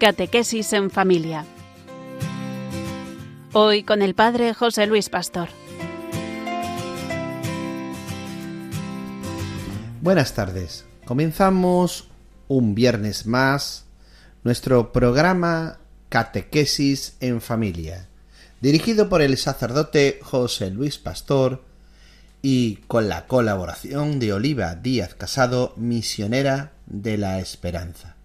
Catequesis en familia. Hoy con el Padre José Luis Pastor. Buenas tardes. Comenzamos un viernes más nuestro programa Catequesis en familia, dirigido por el sacerdote José Luis Pastor y con la colaboración de Oliva Díaz Casado, misionera de la Esperanza.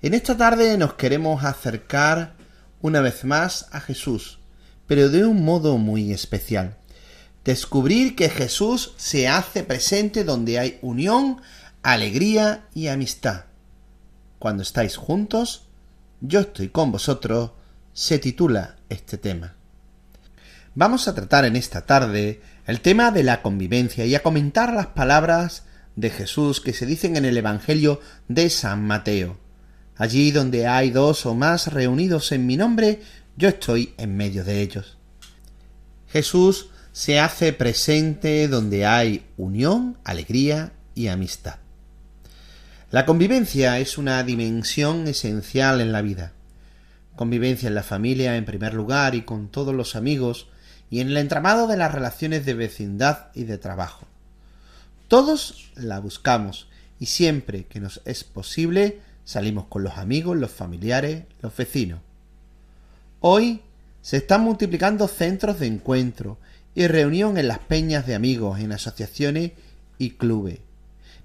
En esta tarde nos queremos acercar una vez más a Jesús, pero de un modo muy especial. Descubrir que Jesús se hace presente donde hay unión, alegría y amistad. Cuando estáis juntos, yo estoy con vosotros, se titula este tema. Vamos a tratar en esta tarde el tema de la convivencia y a comentar las palabras de Jesús que se dicen en el Evangelio de San Mateo. Allí donde hay dos o más reunidos en mi nombre, yo estoy en medio de ellos. Jesús se hace presente donde hay unión, alegría y amistad. La convivencia es una dimensión esencial en la vida. Convivencia en la familia en primer lugar y con todos los amigos y en el entramado de las relaciones de vecindad y de trabajo. Todos la buscamos y siempre que nos es posible Salimos con los amigos, los familiares, los vecinos. Hoy se están multiplicando centros de encuentro y reunión en las peñas de amigos, en asociaciones y clubes.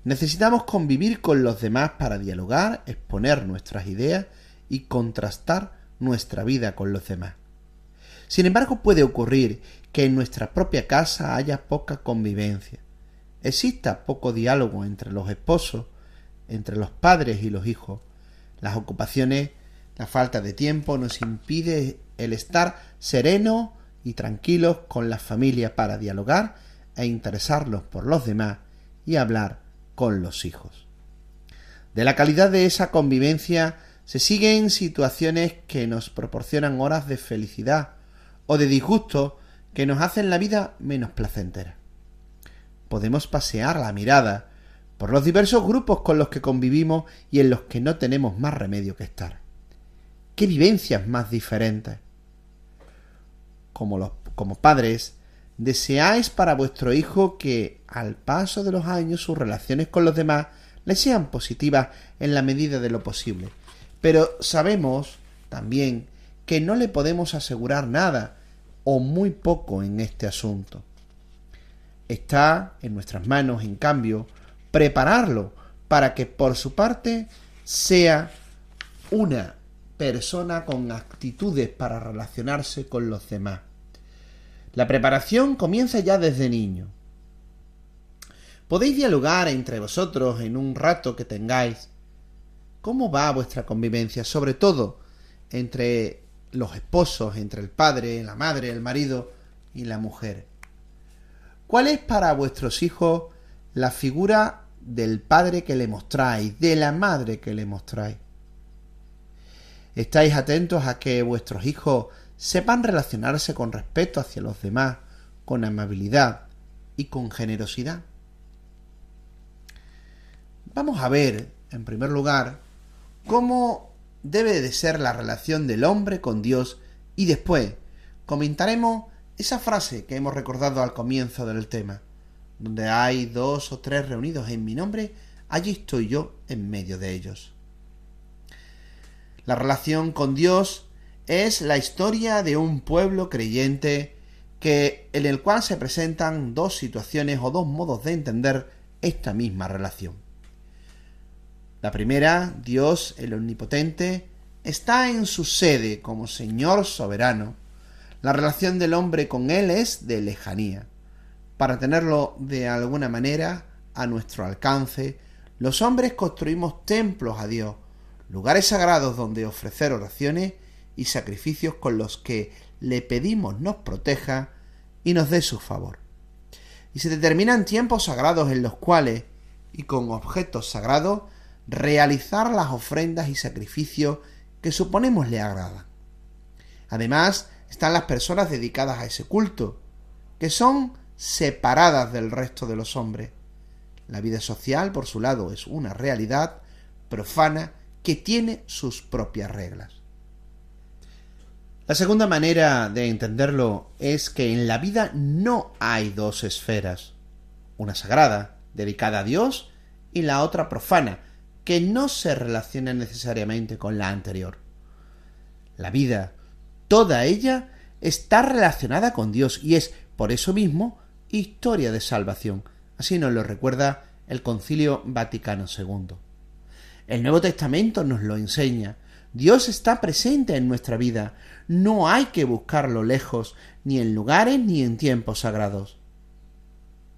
Necesitamos convivir con los demás para dialogar, exponer nuestras ideas y contrastar nuestra vida con los demás. Sin embargo, puede ocurrir que en nuestra propia casa haya poca convivencia, exista poco diálogo entre los esposos entre los padres y los hijos. Las ocupaciones, la falta de tiempo nos impide el estar sereno y tranquilos con la familia para dialogar e interesarlos por los demás y hablar con los hijos. De la calidad de esa convivencia se siguen situaciones que nos proporcionan horas de felicidad o de disgusto que nos hacen la vida menos placentera. Podemos pasear la mirada por los diversos grupos con los que convivimos y en los que no tenemos más remedio que estar. ¿Qué vivencias más diferentes? Como, los, como padres, deseáis para vuestro hijo que al paso de los años sus relaciones con los demás le sean positivas en la medida de lo posible. Pero sabemos también que no le podemos asegurar nada o muy poco en este asunto. Está en nuestras manos, en cambio, prepararlo para que por su parte sea una persona con actitudes para relacionarse con los demás. La preparación comienza ya desde niño. Podéis dialogar entre vosotros en un rato que tengáis. ¿Cómo va vuestra convivencia? Sobre todo entre los esposos, entre el padre, la madre, el marido y la mujer. ¿Cuál es para vuestros hijos la figura del padre que le mostráis, de la madre que le mostráis. Estáis atentos a que vuestros hijos sepan relacionarse con respeto hacia los demás, con amabilidad y con generosidad. Vamos a ver, en primer lugar, cómo debe de ser la relación del hombre con Dios y después comentaremos esa frase que hemos recordado al comienzo del tema donde hay dos o tres reunidos en mi nombre, allí estoy yo en medio de ellos. La relación con Dios es la historia de un pueblo creyente que en el cual se presentan dos situaciones o dos modos de entender esta misma relación. La primera, Dios el Omnipotente, está en su sede como Señor soberano. La relación del hombre con Él es de lejanía para tenerlo de alguna manera a nuestro alcance, los hombres construimos templos a Dios, lugares sagrados donde ofrecer oraciones y sacrificios con los que le pedimos nos proteja y nos dé su favor. Y se determinan tiempos sagrados en los cuales, y con objetos sagrados, realizar las ofrendas y sacrificios que suponemos le agradan. Además, están las personas dedicadas a ese culto, que son separadas del resto de los hombres. La vida social, por su lado, es una realidad profana que tiene sus propias reglas. La segunda manera de entenderlo es que en la vida no hay dos esferas, una sagrada, dedicada a Dios, y la otra profana, que no se relaciona necesariamente con la anterior. La vida, toda ella, está relacionada con Dios y es, por eso mismo, historia de salvación. Así nos lo recuerda el Concilio Vaticano II. El Nuevo Testamento nos lo enseña. Dios está presente en nuestra vida. No hay que buscarlo lejos, ni en lugares ni en tiempos sagrados.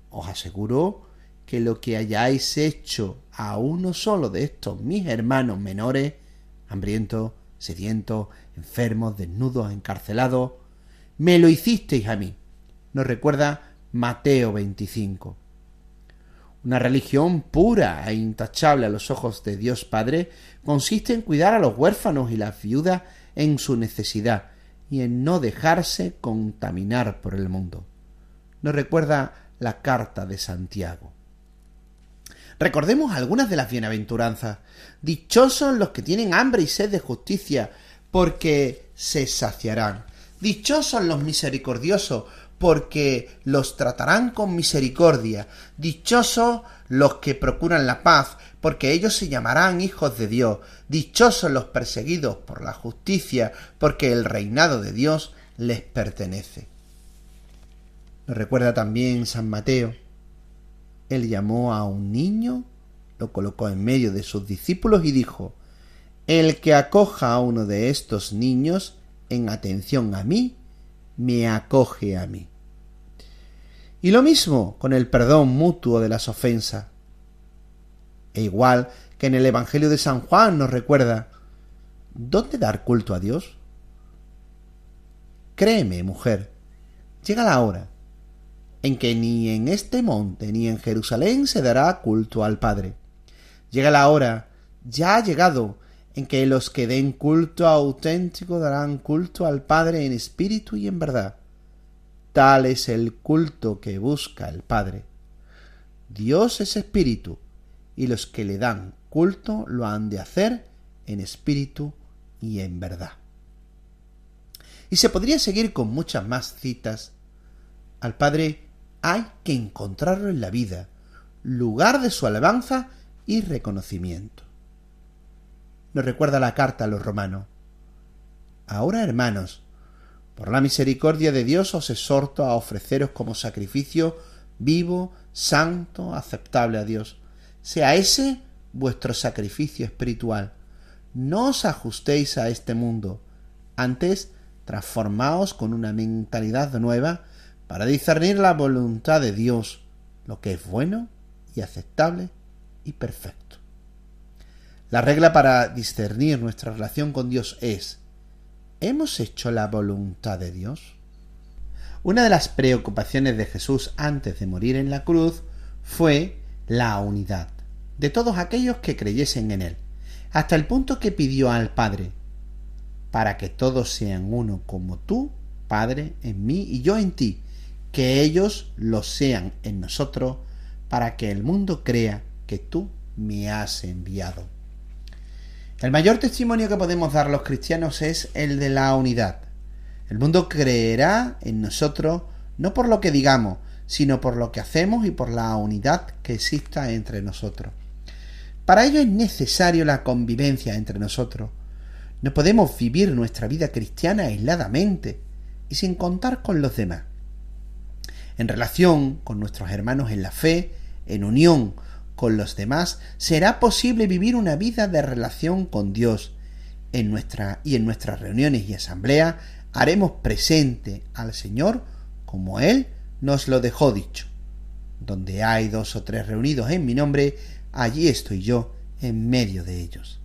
Os aseguro que lo que hayáis hecho a uno solo de estos mis hermanos menores, hambrientos, sedientos, enfermos, desnudos, encarcelados, me lo hicisteis a mí. Nos recuerda Mateo 25. Una religión pura e intachable a los ojos de Dios Padre consiste en cuidar a los huérfanos y las viudas en su necesidad y en no dejarse contaminar por el mundo. Nos recuerda la carta de Santiago. Recordemos algunas de las bienaventuranzas. Dichosos los que tienen hambre y sed de justicia, porque se saciarán. Dichosos los misericordiosos, porque los tratarán con misericordia. Dichosos los que procuran la paz, porque ellos se llamarán hijos de Dios. Dichosos los perseguidos por la justicia, porque el reinado de Dios les pertenece. Nos recuerda también San Mateo. Él llamó a un niño, lo colocó en medio de sus discípulos y dijo, El que acoja a uno de estos niños en atención a mí, me acoge a mí. Y lo mismo con el perdón mutuo de las ofensas. E igual que en el Evangelio de San Juan nos recuerda, ¿dónde dar culto a Dios? Créeme, mujer, llega la hora en que ni en este monte ni en Jerusalén se dará culto al Padre. Llega la hora, ya ha llegado, en que los que den culto auténtico darán culto al Padre en espíritu y en verdad. Tal es el culto que busca el Padre. Dios es espíritu, y los que le dan culto lo han de hacer en espíritu y en verdad. Y se podría seguir con muchas más citas. Al Padre hay que encontrarlo en la vida, lugar de su alabanza y reconocimiento nos recuerda la carta a los romanos. Ahora, hermanos, por la misericordia de Dios os exhorto a ofreceros como sacrificio vivo, santo, aceptable a Dios. Sea ese vuestro sacrificio espiritual. No os ajustéis a este mundo. Antes, transformaos con una mentalidad nueva para discernir la voluntad de Dios, lo que es bueno y aceptable y perfecto. La regla para discernir nuestra relación con Dios es ¿Hemos hecho la voluntad de Dios? Una de las preocupaciones de Jesús antes de morir en la cruz fue la unidad de todos aquellos que creyesen en Él, hasta el punto que pidió al Padre, para que todos sean uno como tú, Padre, en mí y yo en ti, que ellos lo sean en nosotros, para que el mundo crea que tú me has enviado. El mayor testimonio que podemos dar los cristianos es el de la unidad. El mundo creerá en nosotros no por lo que digamos, sino por lo que hacemos y por la unidad que exista entre nosotros. Para ello es necesario la convivencia entre nosotros. No podemos vivir nuestra vida cristiana aisladamente y sin contar con los demás. En relación con nuestros hermanos en la fe, en unión con los demás, será posible vivir una vida de relación con Dios. En nuestra, y en nuestras reuniones y asambleas haremos presente al Señor como Él nos lo dejó dicho. Donde hay dos o tres reunidos en mi nombre, allí estoy yo en medio de ellos.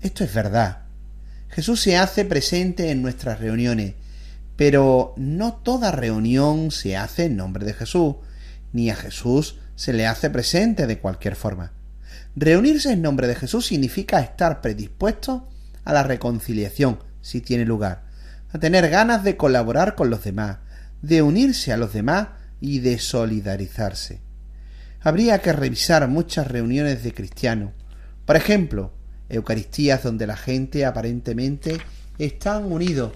Esto es verdad. Jesús se hace presente en nuestras reuniones, pero no toda reunión se hace en nombre de Jesús, ni a Jesús se le hace presente de cualquier forma. Reunirse en nombre de Jesús significa estar predispuesto a la reconciliación, si tiene lugar, a tener ganas de colaborar con los demás, de unirse a los demás y de solidarizarse. Habría que revisar muchas reuniones de cristianos. Por ejemplo, Eucaristías donde la gente aparentemente están unidos,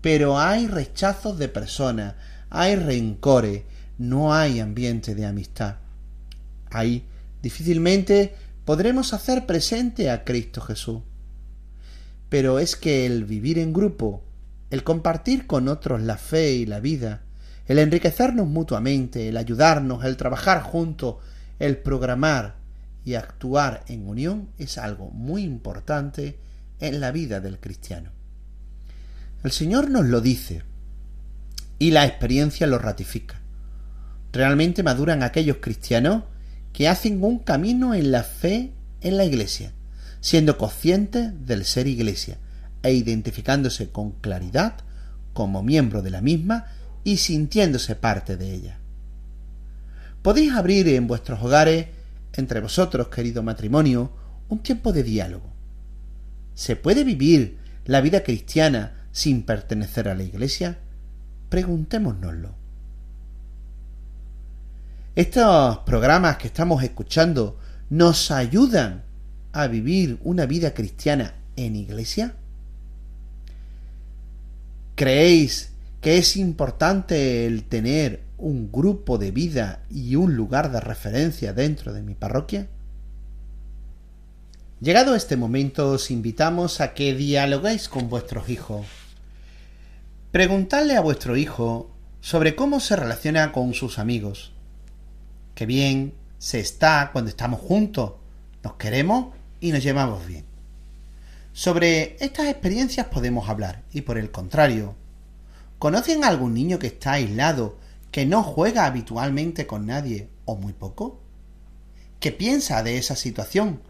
pero hay rechazos de personas, hay rencores, no hay ambiente de amistad. Ahí difícilmente podremos hacer presente a Cristo Jesús. Pero es que el vivir en grupo, el compartir con otros la fe y la vida, el enriquecernos mutuamente, el ayudarnos, el trabajar juntos, el programar y actuar en unión es algo muy importante en la vida del cristiano. El Señor nos lo dice y la experiencia lo ratifica. Realmente maduran aquellos cristianos que hacen un camino en la fe en la Iglesia, siendo conscientes del ser Iglesia e identificándose con claridad como miembro de la misma y sintiéndose parte de ella. Podéis abrir en vuestros hogares, entre vosotros, querido matrimonio, un tiempo de diálogo. ¿Se puede vivir la vida cristiana sin pertenecer a la Iglesia? Preguntémonoslo. Estos programas que estamos escuchando nos ayudan a vivir una vida cristiana en iglesia? ¿Creéis que es importante el tener un grupo de vida y un lugar de referencia dentro de mi parroquia? Llegado este momento os invitamos a que dialoguéis con vuestros hijos. Preguntadle a vuestro hijo sobre cómo se relaciona con sus amigos. Qué bien se está cuando estamos juntos, nos queremos y nos llevamos bien. Sobre estas experiencias podemos hablar y por el contrario, ¿Conocen a algún niño que está aislado, que no juega habitualmente con nadie o muy poco? ¿Qué piensa de esa situación?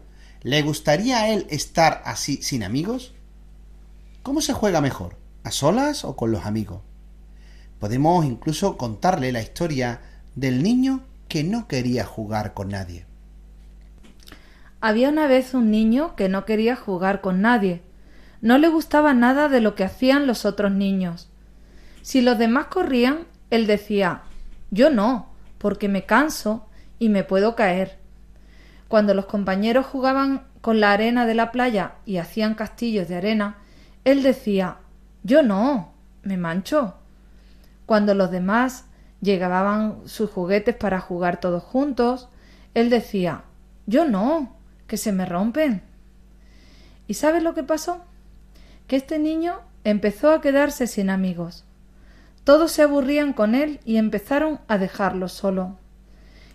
¿Le gustaría a él estar así sin amigos? ¿Cómo se juega mejor? ¿A solas o con los amigos? Podemos incluso contarle la historia del niño que no quería jugar con nadie. Había una vez un niño que no quería jugar con nadie. No le gustaba nada de lo que hacían los otros niños. Si los demás corrían, él decía Yo no, porque me canso y me puedo caer. Cuando los compañeros jugaban con la arena de la playa y hacían castillos de arena, él decía Yo no, me mancho. Cuando los demás llegaban sus juguetes para jugar todos juntos, él decía Yo no, que se me rompen. ¿Y sabes lo que pasó? Que este niño empezó a quedarse sin amigos. Todos se aburrían con él y empezaron a dejarlo solo.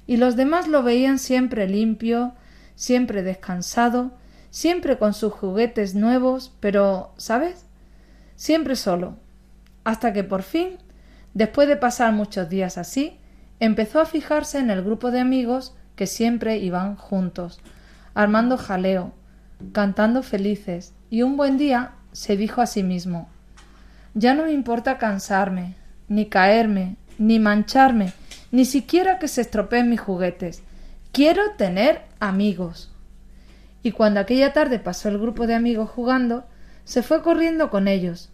Y los demás lo veían siempre limpio, siempre descansado, siempre con sus juguetes nuevos, pero, ¿sabes? Siempre solo. Hasta que por fin, después de pasar muchos días así, empezó a fijarse en el grupo de amigos que siempre iban juntos, armando jaleo, cantando felices, y un buen día se dijo a sí mismo Ya no me importa cansarme, ni caerme, ni mancharme, ni siquiera que se estropeen mis juguetes. Quiero tener amigos. Y cuando aquella tarde pasó el grupo de amigos jugando, se fue corriendo con ellos.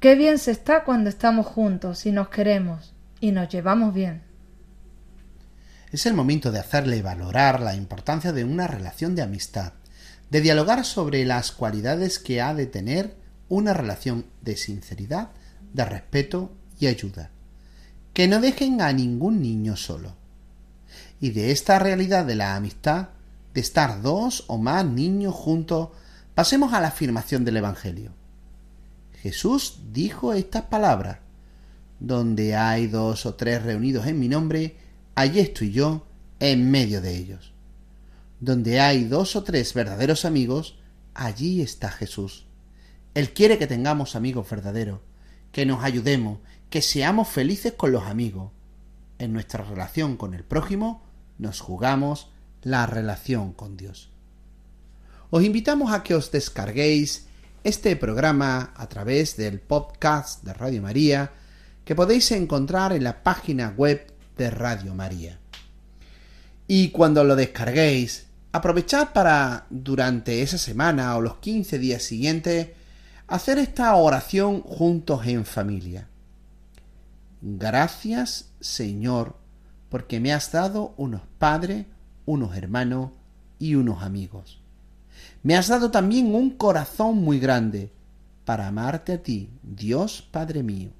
Qué bien se está cuando estamos juntos y nos queremos y nos llevamos bien. Es el momento de hacerle valorar la importancia de una relación de amistad, de dialogar sobre las cualidades que ha de tener una relación de sinceridad, de respeto y ayuda. Que no dejen a ningún niño solo. Y de esta realidad de la amistad, de estar dos o más niños juntos, pasemos a la afirmación del Evangelio. Jesús dijo estas palabras. Donde hay dos o tres reunidos en mi nombre, allí estoy yo en medio de ellos. Donde hay dos o tres verdaderos amigos, allí está Jesús. Él quiere que tengamos amigos verdaderos, que nos ayudemos, que seamos felices con los amigos. En nuestra relación con el prójimo nos jugamos la relación con Dios. Os invitamos a que os descarguéis este programa a través del podcast de Radio María que podéis encontrar en la página web de Radio María. Y cuando lo descarguéis, aprovechad para durante esa semana o los 15 días siguientes hacer esta oración juntos en familia. Gracias, Señor, porque me has dado unos padres, unos hermanos y unos amigos. Me has dado también un corazón muy grande para amarte a ti, Dios Padre mío,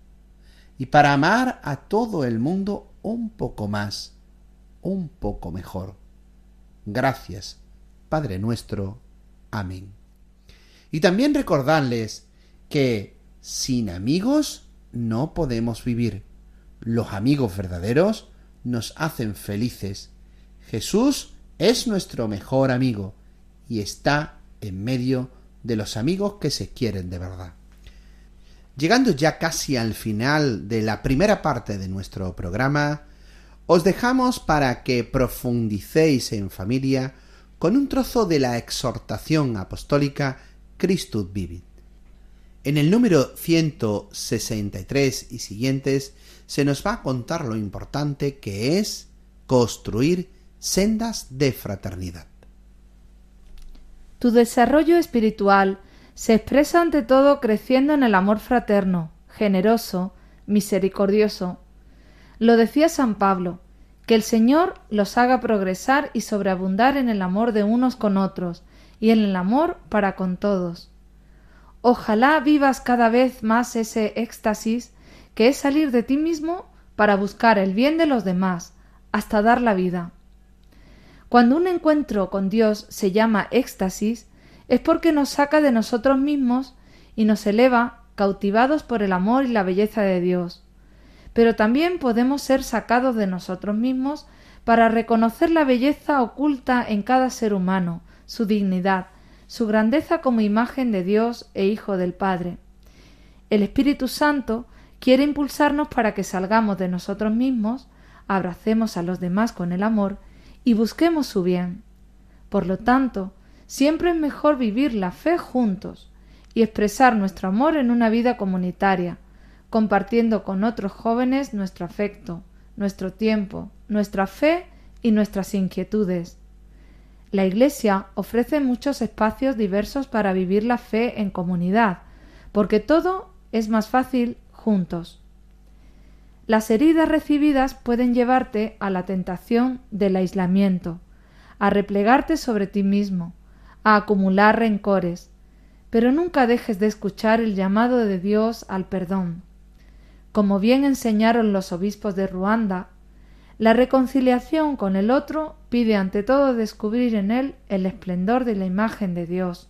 y para amar a todo el mundo un poco más, un poco mejor. Gracias, Padre nuestro. Amén. Y también recordarles que sin amigos no podemos vivir. Los amigos verdaderos nos hacen felices. Jesús es nuestro mejor amigo y está en medio de los amigos que se quieren de verdad. Llegando ya casi al final de la primera parte de nuestro programa, os dejamos para que profundicéis en familia con un trozo de la exhortación apostólica Christus Vivit. En el número 163 y siguientes se nos va a contar lo importante que es construir sendas de fraternidad. Tu desarrollo espiritual se expresa ante todo creciendo en el amor fraterno, generoso, misericordioso. Lo decía San Pablo, que el Señor los haga progresar y sobreabundar en el amor de unos con otros y en el amor para con todos. Ojalá vivas cada vez más ese éxtasis que es salir de ti mismo para buscar el bien de los demás, hasta dar la vida. Cuando un encuentro con Dios se llama éxtasis, es porque nos saca de nosotros mismos y nos eleva cautivados por el amor y la belleza de Dios. Pero también podemos ser sacados de nosotros mismos para reconocer la belleza oculta en cada ser humano, su dignidad, su grandeza como imagen de Dios e Hijo del Padre. El Espíritu Santo quiere impulsarnos para que salgamos de nosotros mismos, abracemos a los demás con el amor y busquemos su bien. Por lo tanto, siempre es mejor vivir la fe juntos y expresar nuestro amor en una vida comunitaria, compartiendo con otros jóvenes nuestro afecto, nuestro tiempo, nuestra fe y nuestras inquietudes. La Iglesia ofrece muchos espacios diversos para vivir la fe en comunidad, porque todo es más fácil juntos. Las heridas recibidas pueden llevarte a la tentación del aislamiento, a replegarte sobre ti mismo, a acumular rencores, pero nunca dejes de escuchar el llamado de Dios al perdón. Como bien enseñaron los obispos de Ruanda, la reconciliación con el otro pide ante todo descubrir en él el esplendor de la imagen de Dios.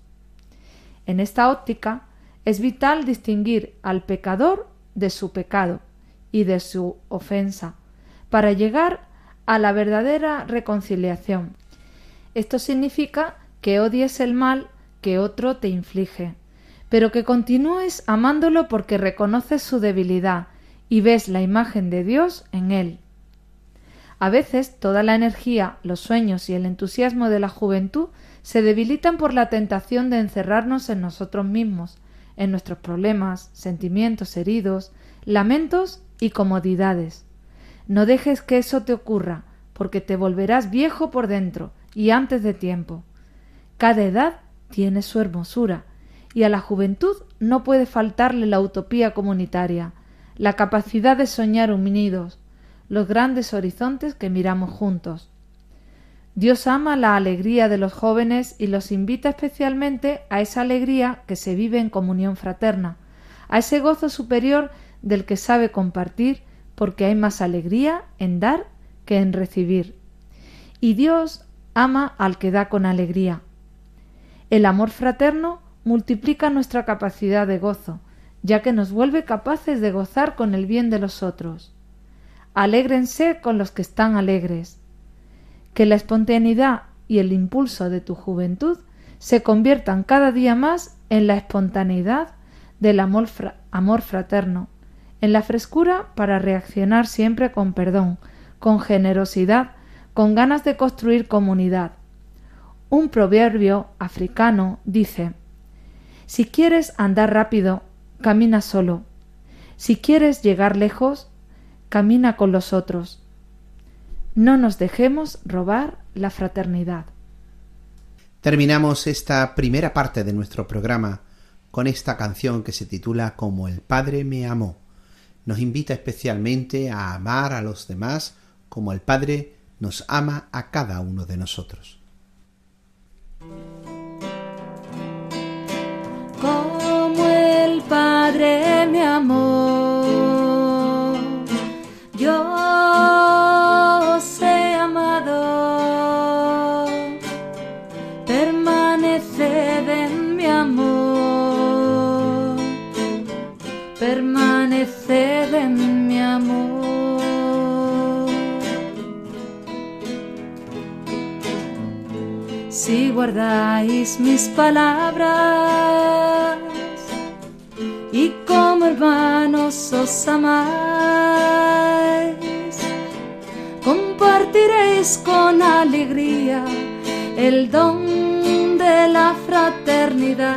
En esta óptica es vital distinguir al pecador de su pecado, y de su ofensa, para llegar a la verdadera reconciliación. Esto significa que odies el mal que otro te inflige, pero que continúes amándolo porque reconoces su debilidad y ves la imagen de Dios en él. A veces toda la energía, los sueños y el entusiasmo de la juventud se debilitan por la tentación de encerrarnos en nosotros mismos, en nuestros problemas, sentimientos heridos, lamentos y comodidades. No dejes que eso te ocurra, porque te volverás viejo por dentro y antes de tiempo. Cada edad tiene su hermosura, y a la juventud no puede faltarle la utopía comunitaria, la capacidad de soñar unidos, los grandes horizontes que miramos juntos. Dios ama la alegría de los jóvenes y los invita especialmente a esa alegría que se vive en comunión fraterna, a ese gozo superior del que sabe compartir, porque hay más alegría en dar que en recibir. Y Dios ama al que da con alegría. El amor fraterno multiplica nuestra capacidad de gozo, ya que nos vuelve capaces de gozar con el bien de los otros. Alégrense con los que están alegres. Que la espontaneidad y el impulso de tu juventud se conviertan cada día más en la espontaneidad del amor, amor fraterno, en la frescura para reaccionar siempre con perdón, con generosidad, con ganas de construir comunidad. Un proverbio africano dice Si quieres andar rápido, camina solo. Si quieres llegar lejos, camina con los otros. No nos dejemos robar la fraternidad. Terminamos esta primera parte de nuestro programa con esta canción que se titula Como el Padre me amó nos invita especialmente a amar a los demás como el Padre nos ama a cada uno de nosotros. Como el Padre me amó, yo mis palabras y como hermanos os amáis, compartiréis con alegría el don de la fraternidad.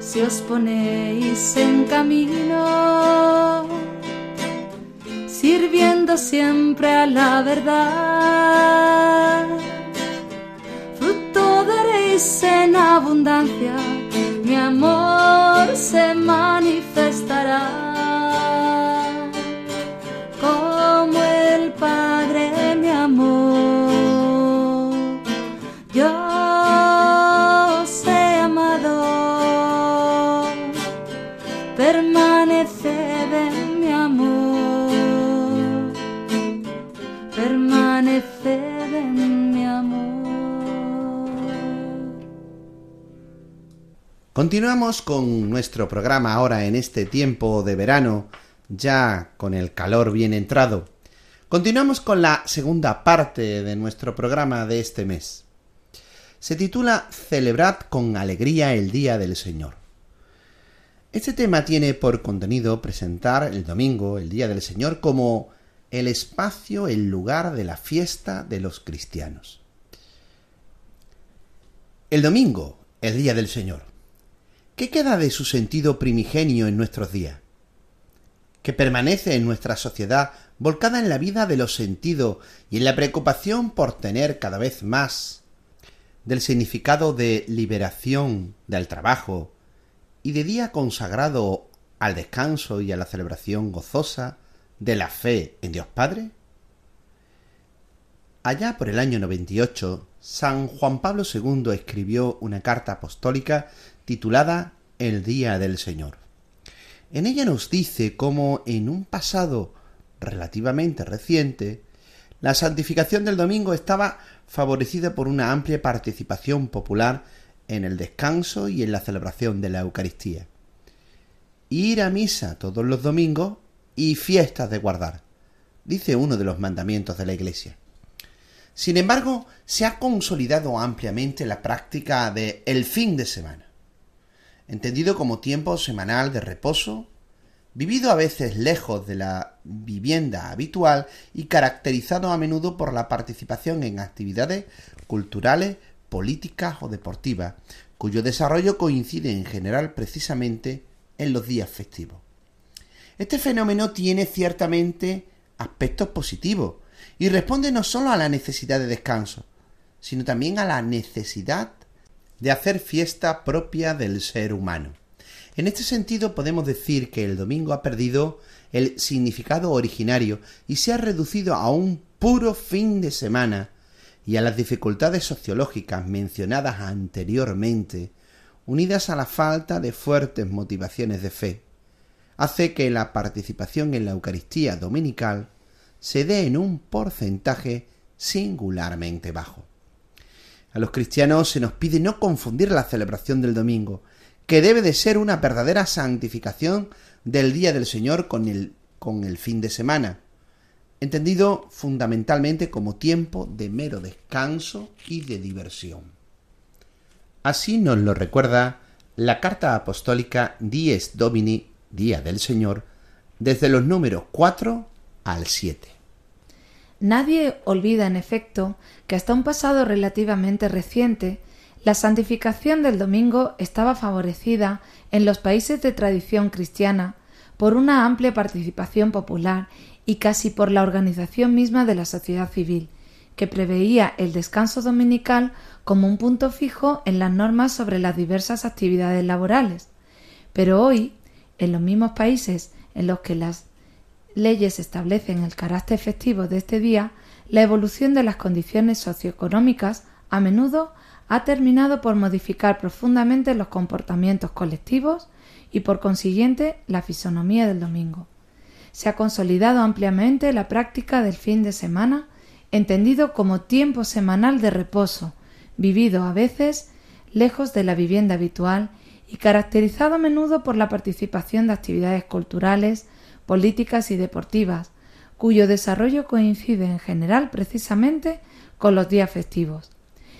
Si os ponéis en camino, sirviendo siempre a la verdad, en abundancia, mi amor se manifestará. Continuamos con nuestro programa ahora en este tiempo de verano, ya con el calor bien entrado. Continuamos con la segunda parte de nuestro programa de este mes. Se titula Celebrad con alegría el Día del Señor. Este tema tiene por contenido presentar el domingo, el Día del Señor, como el espacio, el lugar de la fiesta de los cristianos. El domingo, el Día del Señor. ¿Qué queda de su sentido primigenio en nuestros días? que permanece en nuestra sociedad volcada en la vida de los sentidos y en la preocupación por tener cada vez más del significado de liberación del trabajo y de día consagrado al descanso y a la celebración gozosa de la fe en Dios Padre? Allá por el año 98, San Juan Pablo II escribió una carta apostólica titulada El Día del Señor. En ella nos dice cómo en un pasado relativamente reciente, la santificación del domingo estaba favorecida por una amplia participación popular en el descanso y en la celebración de la Eucaristía. Ir a misa todos los domingos y fiestas de guardar, dice uno de los mandamientos de la Iglesia. Sin embargo, se ha consolidado ampliamente la práctica de el fin de semana entendido como tiempo semanal de reposo, vivido a veces lejos de la vivienda habitual y caracterizado a menudo por la participación en actividades culturales, políticas o deportivas, cuyo desarrollo coincide en general precisamente en los días festivos. Este fenómeno tiene ciertamente aspectos positivos y responde no solo a la necesidad de descanso, sino también a la necesidad de hacer fiesta propia del ser humano. En este sentido podemos decir que el domingo ha perdido el significado originario y se ha reducido a un puro fin de semana y a las dificultades sociológicas mencionadas anteriormente, unidas a la falta de fuertes motivaciones de fe, hace que la participación en la Eucaristía dominical se dé en un porcentaje singularmente bajo. A los cristianos se nos pide no confundir la celebración del domingo, que debe de ser una verdadera santificación del día del Señor con el, con el fin de semana, entendido fundamentalmente como tiempo de mero descanso y de diversión. Así nos lo recuerda la carta apostólica Dies Domini, Día del Señor, desde los números 4 al 7. Nadie olvida, en efecto, que hasta un pasado relativamente reciente, la santificación del domingo estaba favorecida en los países de tradición cristiana por una amplia participación popular y casi por la organización misma de la sociedad civil, que preveía el descanso dominical como un punto fijo en las normas sobre las diversas actividades laborales. Pero hoy, en los mismos países en los que las leyes establecen el carácter festivo de este día, la evolución de las condiciones socioeconómicas a menudo ha terminado por modificar profundamente los comportamientos colectivos y por consiguiente la fisonomía del domingo. Se ha consolidado ampliamente la práctica del fin de semana, entendido como tiempo semanal de reposo, vivido a veces lejos de la vivienda habitual y caracterizado a menudo por la participación de actividades culturales, políticas y deportivas, cuyo desarrollo coincide en general precisamente con los días festivos.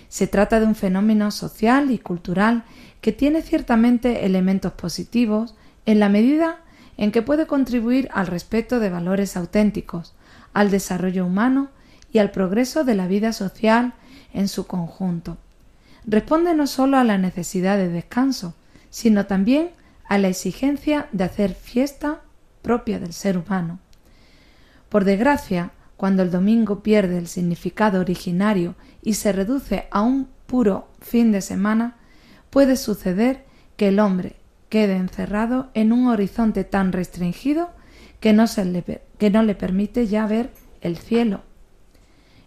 Se trata de un fenómeno social y cultural que tiene ciertamente elementos positivos en la medida en que puede contribuir al respeto de valores auténticos, al desarrollo humano y al progreso de la vida social en su conjunto. Responde no sólo a la necesidad de descanso, sino también a la exigencia de hacer fiesta propia del ser humano. Por desgracia, cuando el domingo pierde el significado originario y se reduce a un puro fin de semana, puede suceder que el hombre quede encerrado en un horizonte tan restringido que no, se le, que no le permite ya ver el cielo.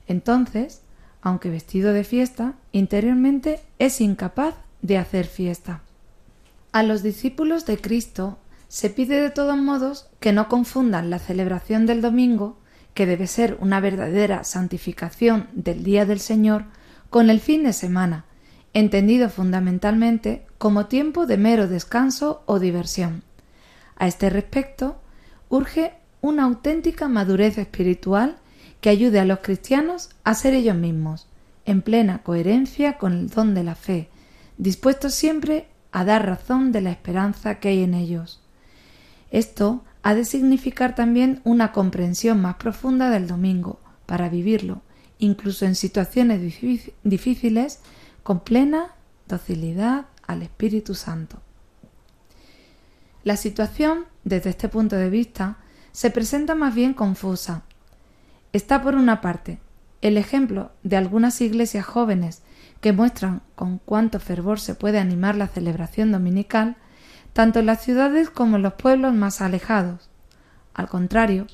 Entonces, aunque vestido de fiesta, interiormente es incapaz de hacer fiesta. A los discípulos de Cristo se pide de todos modos que no confundan la celebración del domingo, que debe ser una verdadera santificación del día del Señor, con el fin de semana, entendido fundamentalmente como tiempo de mero descanso o diversión. A este respecto, urge una auténtica madurez espiritual que ayude a los cristianos a ser ellos mismos, en plena coherencia con el don de la fe, dispuestos siempre a dar razón de la esperanza que hay en ellos. Esto ha de significar también una comprensión más profunda del domingo, para vivirlo, incluso en situaciones difíciles, con plena docilidad al Espíritu Santo. La situación, desde este punto de vista, se presenta más bien confusa. Está por una parte el ejemplo de algunas iglesias jóvenes que muestran con cuánto fervor se puede animar la celebración dominical, tanto en las ciudades como en los pueblos más alejados. Al contrario,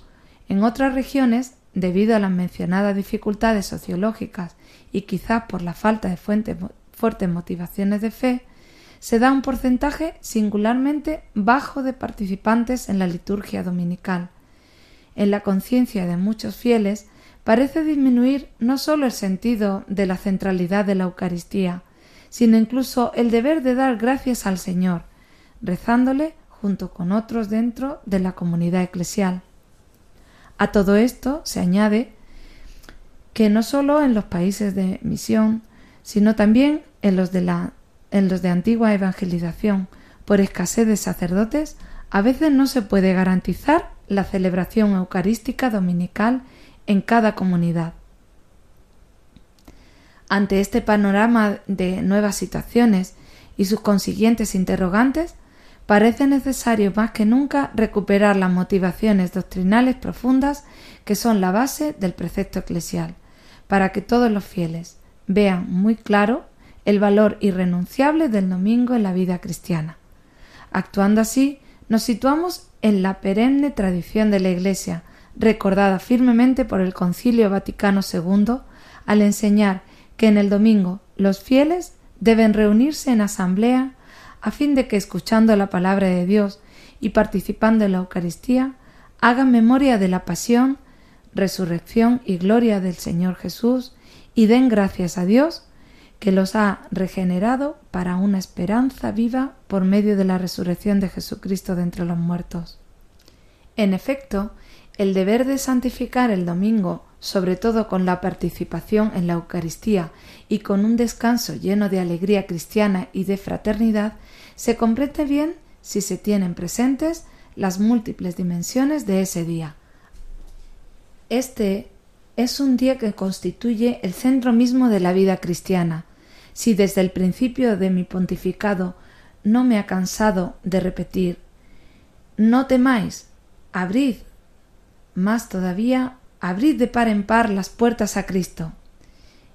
en otras regiones, debido a las mencionadas dificultades sociológicas y quizás por la falta de fuertes motivaciones de fe, se da un porcentaje singularmente bajo de participantes en la liturgia dominical. En la conciencia de muchos fieles parece disminuir no sólo el sentido de la centralidad de la Eucaristía, sino incluso el deber de dar gracias al Señor, rezándole junto con otros dentro de la comunidad eclesial. A todo esto se añade que no sólo en los países de misión, sino también en los de la en los de antigua evangelización, por escasez de sacerdotes, a veces no se puede garantizar la celebración eucarística dominical en cada comunidad. Ante este panorama de nuevas situaciones y sus consiguientes interrogantes, parece necesario más que nunca recuperar las motivaciones doctrinales profundas que son la base del precepto eclesial, para que todos los fieles vean muy claro el valor irrenunciable del domingo en la vida cristiana. Actuando así, nos situamos en la perenne tradición de la Iglesia, recordada firmemente por el Concilio Vaticano II, al enseñar que en el domingo los fieles deben reunirse en asamblea a fin de que escuchando la palabra de Dios y participando en la Eucaristía, hagan memoria de la pasión, resurrección y gloria del Señor Jesús y den gracias a Dios que los ha regenerado para una esperanza viva por medio de la resurrección de Jesucristo de entre los muertos. En efecto, el deber de santificar el domingo, sobre todo con la participación en la Eucaristía y con un descanso lleno de alegría cristiana y de fraternidad, se comprende bien si se tienen presentes las múltiples dimensiones de ese día. Este es un día que constituye el centro mismo de la vida cristiana. Si desde el principio de mi pontificado no me ha cansado de repetir No temáis, abrid, más todavía, abrid de par en par las puertas a Cristo.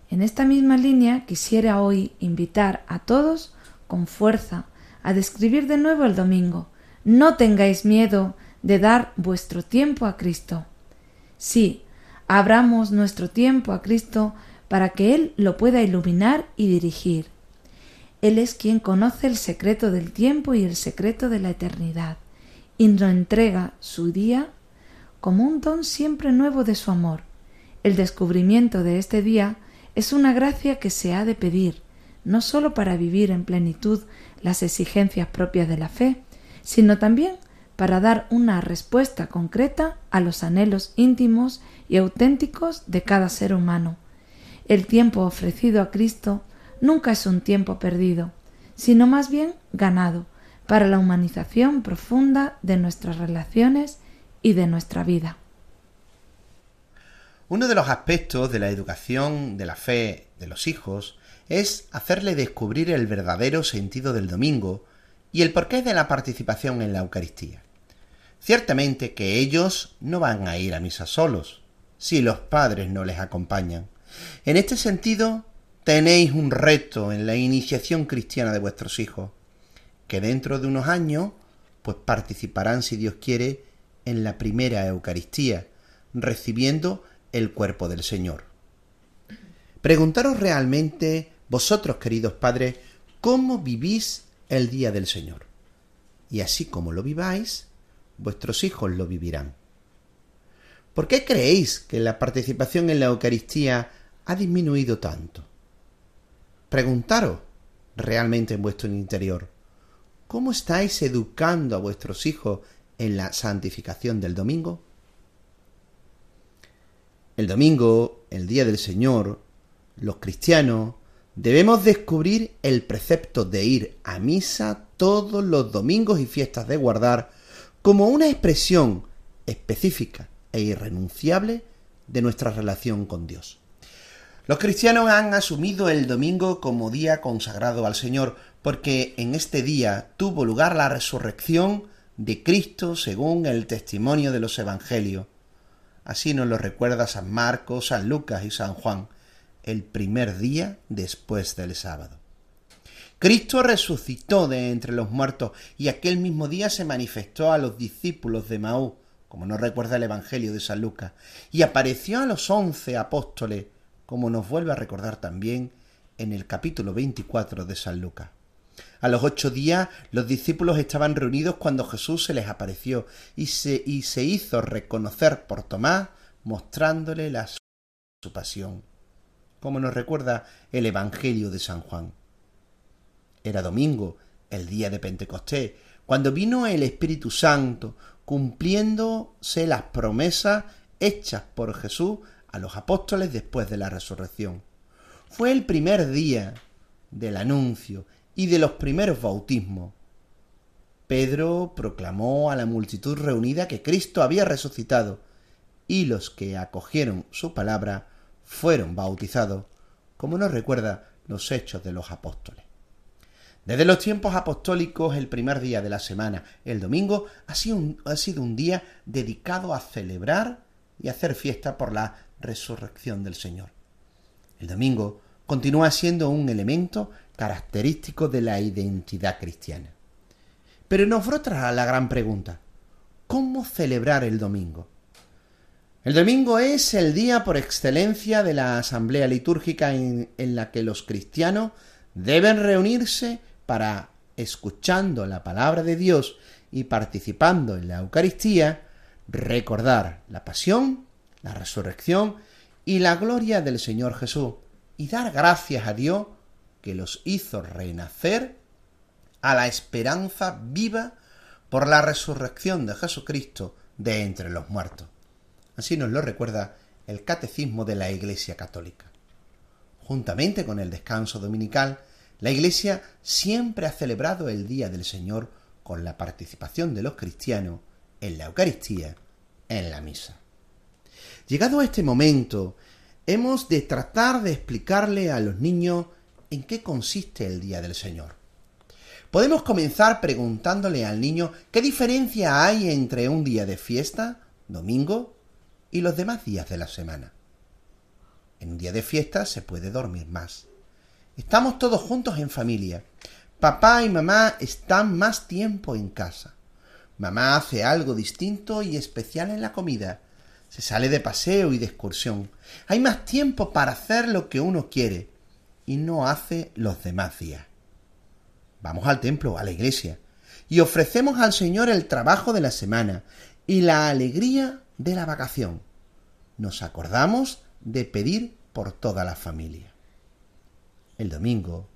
En esta misma línea quisiera hoy invitar a todos con fuerza a describir de nuevo el domingo. No tengáis miedo de dar vuestro tiempo a Cristo. Sí, abramos nuestro tiempo a Cristo para que Él lo pueda iluminar y dirigir. Él es quien conoce el secreto del tiempo y el secreto de la eternidad, y nos entrega su día como un don siempre nuevo de su amor. El descubrimiento de este día es una gracia que se ha de pedir, no sólo para vivir en plenitud las exigencias propias de la fe, sino también para dar una respuesta concreta a los anhelos íntimos y auténticos de cada ser humano. El tiempo ofrecido a Cristo nunca es un tiempo perdido, sino más bien ganado para la humanización profunda de nuestras relaciones y de nuestra vida. Uno de los aspectos de la educación de la fe de los hijos es hacerle descubrir el verdadero sentido del domingo y el porqué de la participación en la Eucaristía. Ciertamente que ellos no van a ir a misa solos, si los padres no les acompañan. En este sentido, tenéis un reto en la iniciación cristiana de vuestros hijos, que dentro de unos años, pues participarán, si Dios quiere, en la primera Eucaristía, recibiendo el cuerpo del Señor. Preguntaros realmente, vosotros, queridos padres, cómo vivís el día del Señor. Y así como lo viváis, vuestros hijos lo vivirán. ¿Por qué creéis que la participación en la Eucaristía ha disminuido tanto? Preguntaros realmente en vuestro interior, ¿cómo estáis educando a vuestros hijos en la santificación del domingo? El domingo, el día del Señor, los cristianos debemos descubrir el precepto de ir a misa todos los domingos y fiestas de guardar como una expresión específica e irrenunciable de nuestra relación con Dios. Los cristianos han asumido el domingo como día consagrado al Señor, porque en este día tuvo lugar la resurrección de Cristo según el testimonio de los Evangelios. Así nos lo recuerda San Marcos, San Lucas y San Juan, el primer día después del sábado. Cristo resucitó de entre los muertos y aquel mismo día se manifestó a los discípulos de Maú, como nos recuerda el Evangelio de San Lucas, y apareció a los once apóstoles, como nos vuelve a recordar también en el capítulo 24 de San Lucas. A los ocho días los discípulos estaban reunidos cuando Jesús se les apareció y se, hizo reconocer por Tomás, mostrándole la su pasión, como nos recuerda el Evangelio de San Juan. Era domingo, el día de Pentecostés, cuando vino el Espíritu Santo, cumpliéndose las promesas hechas por Jesús a los apóstoles después de la resurrección. Fue el primer día del anuncio y de los primeros bautismos. Pedro proclamó a la multitud reunida que Cristo había resucitado, y los que acogieron su palabra fueron bautizados, como nos recuerda los hechos de los apóstoles. Desde los tiempos apostólicos, el primer día de la semana, el domingo, ha sido, un, ha sido un día dedicado a celebrar y hacer fiesta por la resurrección del Señor. El domingo continúa siendo un elemento característico de la identidad cristiana. Pero nos brota la gran pregunta, ¿cómo celebrar el domingo? El domingo es el día por excelencia de la asamblea litúrgica en, en la que los cristianos deben reunirse para, escuchando la palabra de Dios y participando en la Eucaristía, recordar la pasión, la resurrección y la gloria del Señor Jesús y dar gracias a Dios que los hizo renacer a la esperanza viva por la resurrección de Jesucristo de entre los muertos. Así nos lo recuerda el Catecismo de la Iglesia Católica. Juntamente con el descanso dominical, la Iglesia siempre ha celebrado el Día del Señor con la participación de los cristianos en la Eucaristía, en la misa. Llegado a este momento, hemos de tratar de explicarle a los niños en qué consiste el Día del Señor. Podemos comenzar preguntándole al niño qué diferencia hay entre un día de fiesta, domingo, y los demás días de la semana. En un día de fiesta se puede dormir más. Estamos todos juntos en familia. Papá y mamá están más tiempo en casa. Mamá hace algo distinto y especial en la comida. se sale de paseo y de excursión. Hay más tiempo para hacer lo que uno quiere y no hace los demás días. Vamos al templo, a la iglesia, y ofrecemos al Señor el trabajo de la semana y la alegría de la vacación. Nos acordamos de pedir por toda la familia. El domingo,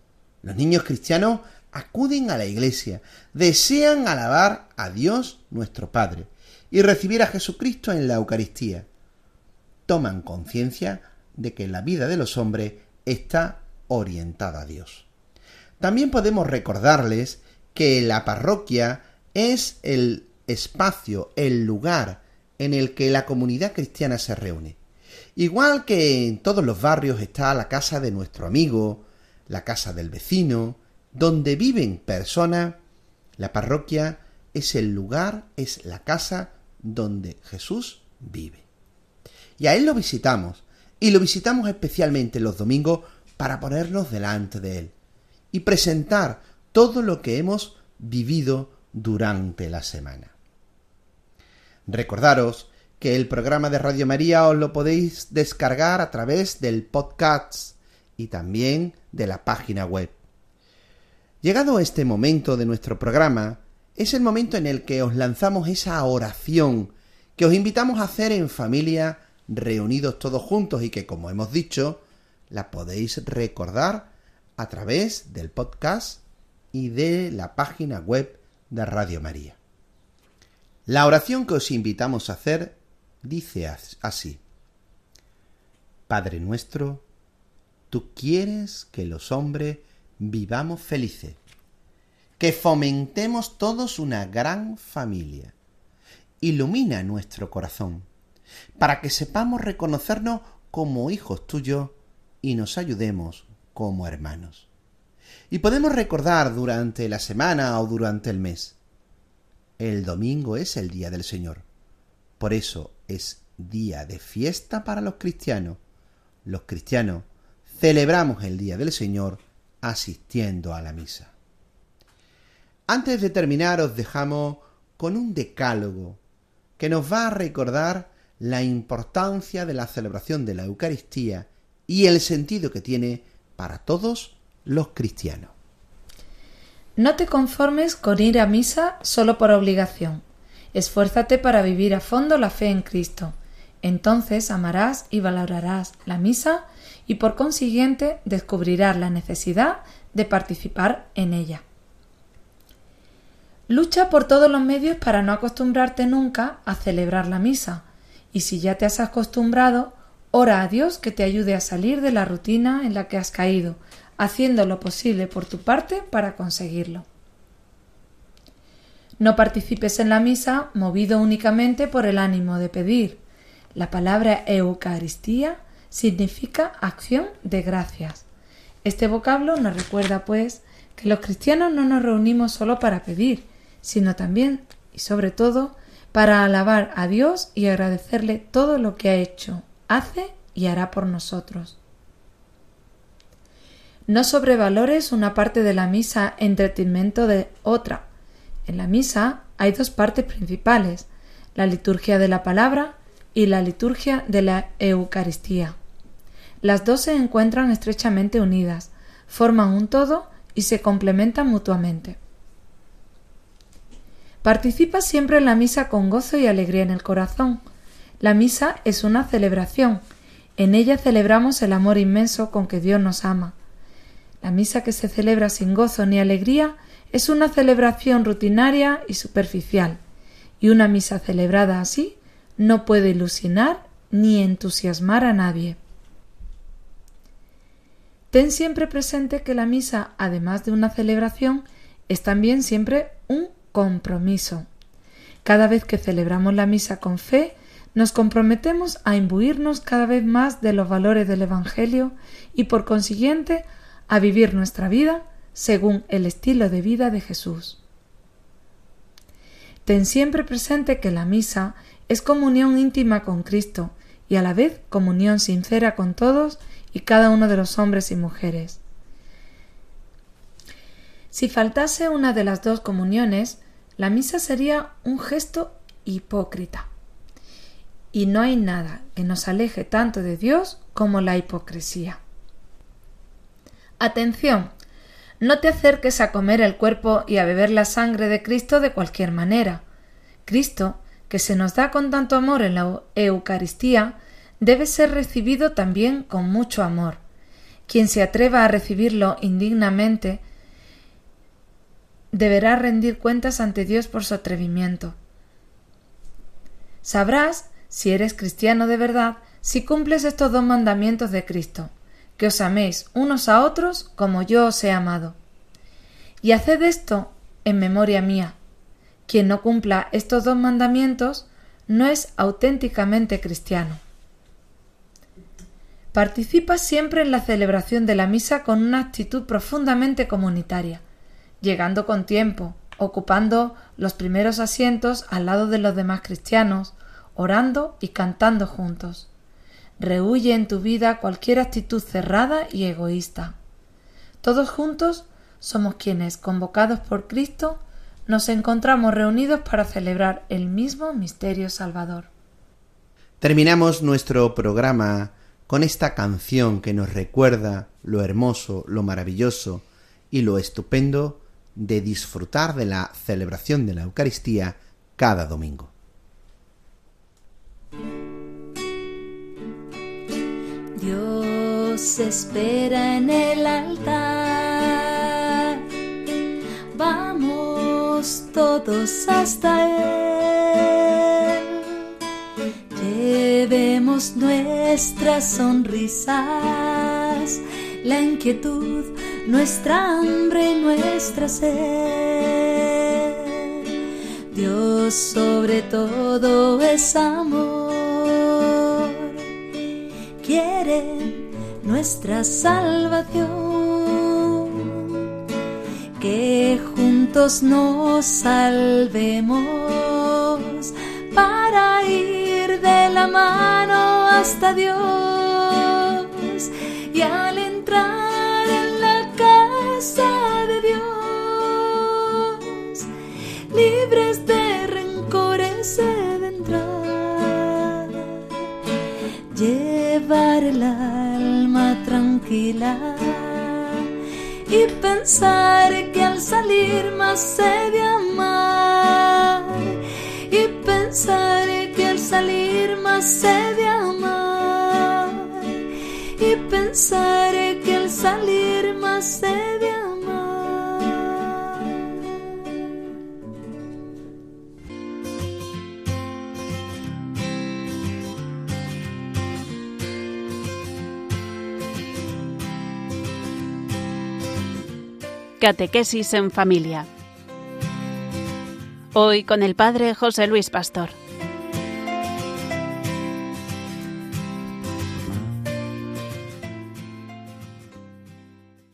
los niños cristianos acuden a la iglesia, desean alabar a Dios nuestro Padre y recibir a Jesucristo en la Eucaristía. Toman conciencia de que la vida de los hombres está orientada a Dios. También podemos recordarles que la parroquia es el espacio, el lugar en el que la comunidad cristiana se reúne. Igual que en todos los barrios está la casa de nuestro amigo, la casa del vecino, donde viven personas, la parroquia es el lugar, es la casa donde Jesús vive. Y a Él lo visitamos, y lo visitamos especialmente los domingos para ponernos delante de Él y presentar todo lo que hemos vivido durante la semana. Recordaros que el programa de Radio María os lo podéis descargar a través del podcast y también de la página web. Llegado este momento de nuestro programa, es el momento en el que os lanzamos esa oración que os invitamos a hacer en familia, reunidos todos juntos y que, como hemos dicho, la podéis recordar a través del podcast y de la página web de Radio María. La oración que os invitamos a hacer dice así. Padre nuestro, tú quieres que los hombres vivamos felices, que fomentemos todos una gran familia. Ilumina nuestro corazón, para que sepamos reconocernos como hijos tuyos y nos ayudemos como hermanos. Y podemos recordar durante la semana o durante el mes. El domingo es el día del Señor. Por eso es día de fiesta para los cristianos. Los cristianos celebramos el día del Señor asistiendo a la misa. Antes de terminar os dejamos con un decálogo que nos va a recordar la importancia de la celebración de la Eucaristía y el sentido que tiene para todos los cristianos. No te conformes con ir a misa solo por obligación. Esfuérzate para vivir a fondo la fe en Cristo. Entonces amarás y valorarás la misa y por consiguiente descubrirás la necesidad de participar en ella. Lucha por todos los medios para no acostumbrarte nunca a celebrar la misa, y si ya te has acostumbrado, ora a Dios que te ayude a salir de la rutina en la que has caído, haciendo lo posible por tu parte para conseguirlo. No participes en la misa movido únicamente por el ánimo de pedir. La palabra Eucaristía significa acción de gracias. Este vocablo nos recuerda, pues, que los cristianos no nos reunimos solo para pedir, sino también y sobre todo para alabar a Dios y agradecerle todo lo que ha hecho, hace y hará por nosotros. No sobrevalores una parte de la misa en detrimento de otra. En la misa hay dos partes principales, la liturgia de la palabra y la liturgia de la Eucaristía. Las dos se encuentran estrechamente unidas, forman un todo y se complementan mutuamente. Participa siempre en la misa con gozo y alegría en el corazón. La misa es una celebración. En ella celebramos el amor inmenso con que Dios nos ama. La misa que se celebra sin gozo ni alegría es una celebración rutinaria y superficial, y una misa celebrada así no puede ilusionar ni entusiasmar a nadie. Ten siempre presente que la misa, además de una celebración, es también siempre un compromiso. Cada vez que celebramos la misa con fe, nos comprometemos a imbuirnos cada vez más de los valores del Evangelio y por consiguiente a vivir nuestra vida según el estilo de vida de Jesús. Ten siempre presente que la misa es comunión íntima con Cristo y a la vez comunión sincera con todos y cada uno de los hombres y mujeres. Si faltase una de las dos comuniones, la misa sería un gesto hipócrita. Y no hay nada que nos aleje tanto de Dios como la hipocresía. Atención, no te acerques a comer el cuerpo y a beber la sangre de Cristo de cualquier manera. Cristo, que se nos da con tanto amor en la Eucaristía, debe ser recibido también con mucho amor. Quien se atreva a recibirlo indignamente deberá rendir cuentas ante Dios por su atrevimiento. Sabrás, si eres cristiano de verdad, si cumples estos dos mandamientos de Cristo, que os améis unos a otros como yo os he amado. Y haced esto en memoria mía. Quien no cumpla estos dos mandamientos no es auténticamente cristiano. Participa siempre en la celebración de la misa con una actitud profundamente comunitaria, llegando con tiempo, ocupando los primeros asientos al lado de los demás cristianos, orando y cantando juntos. Rehuye en tu vida cualquier actitud cerrada y egoísta. Todos juntos somos quienes, convocados por Cristo, nos encontramos reunidos para celebrar el mismo misterio salvador. Terminamos nuestro programa con esta canción que nos recuerda lo hermoso, lo maravilloso y lo estupendo de disfrutar de la celebración de la Eucaristía cada domingo. Dios espera en el altar. Vamos todos hasta Él. Llevemos nuestras sonrisas, la inquietud, nuestra hambre nuestra sed. Dios sobre todo es amor quiere nuestra salvación. Que juntos nos salvemos para ir de la mano hasta Dios y al entrar en la casa de Dios, libres de rencores llevar el alma tranquila y pensar que al salir más se de amar. Y pensar que al salir más se de amar. Y pensar que al salir más se Catequesis en familia. Hoy con el Padre José Luis Pastor.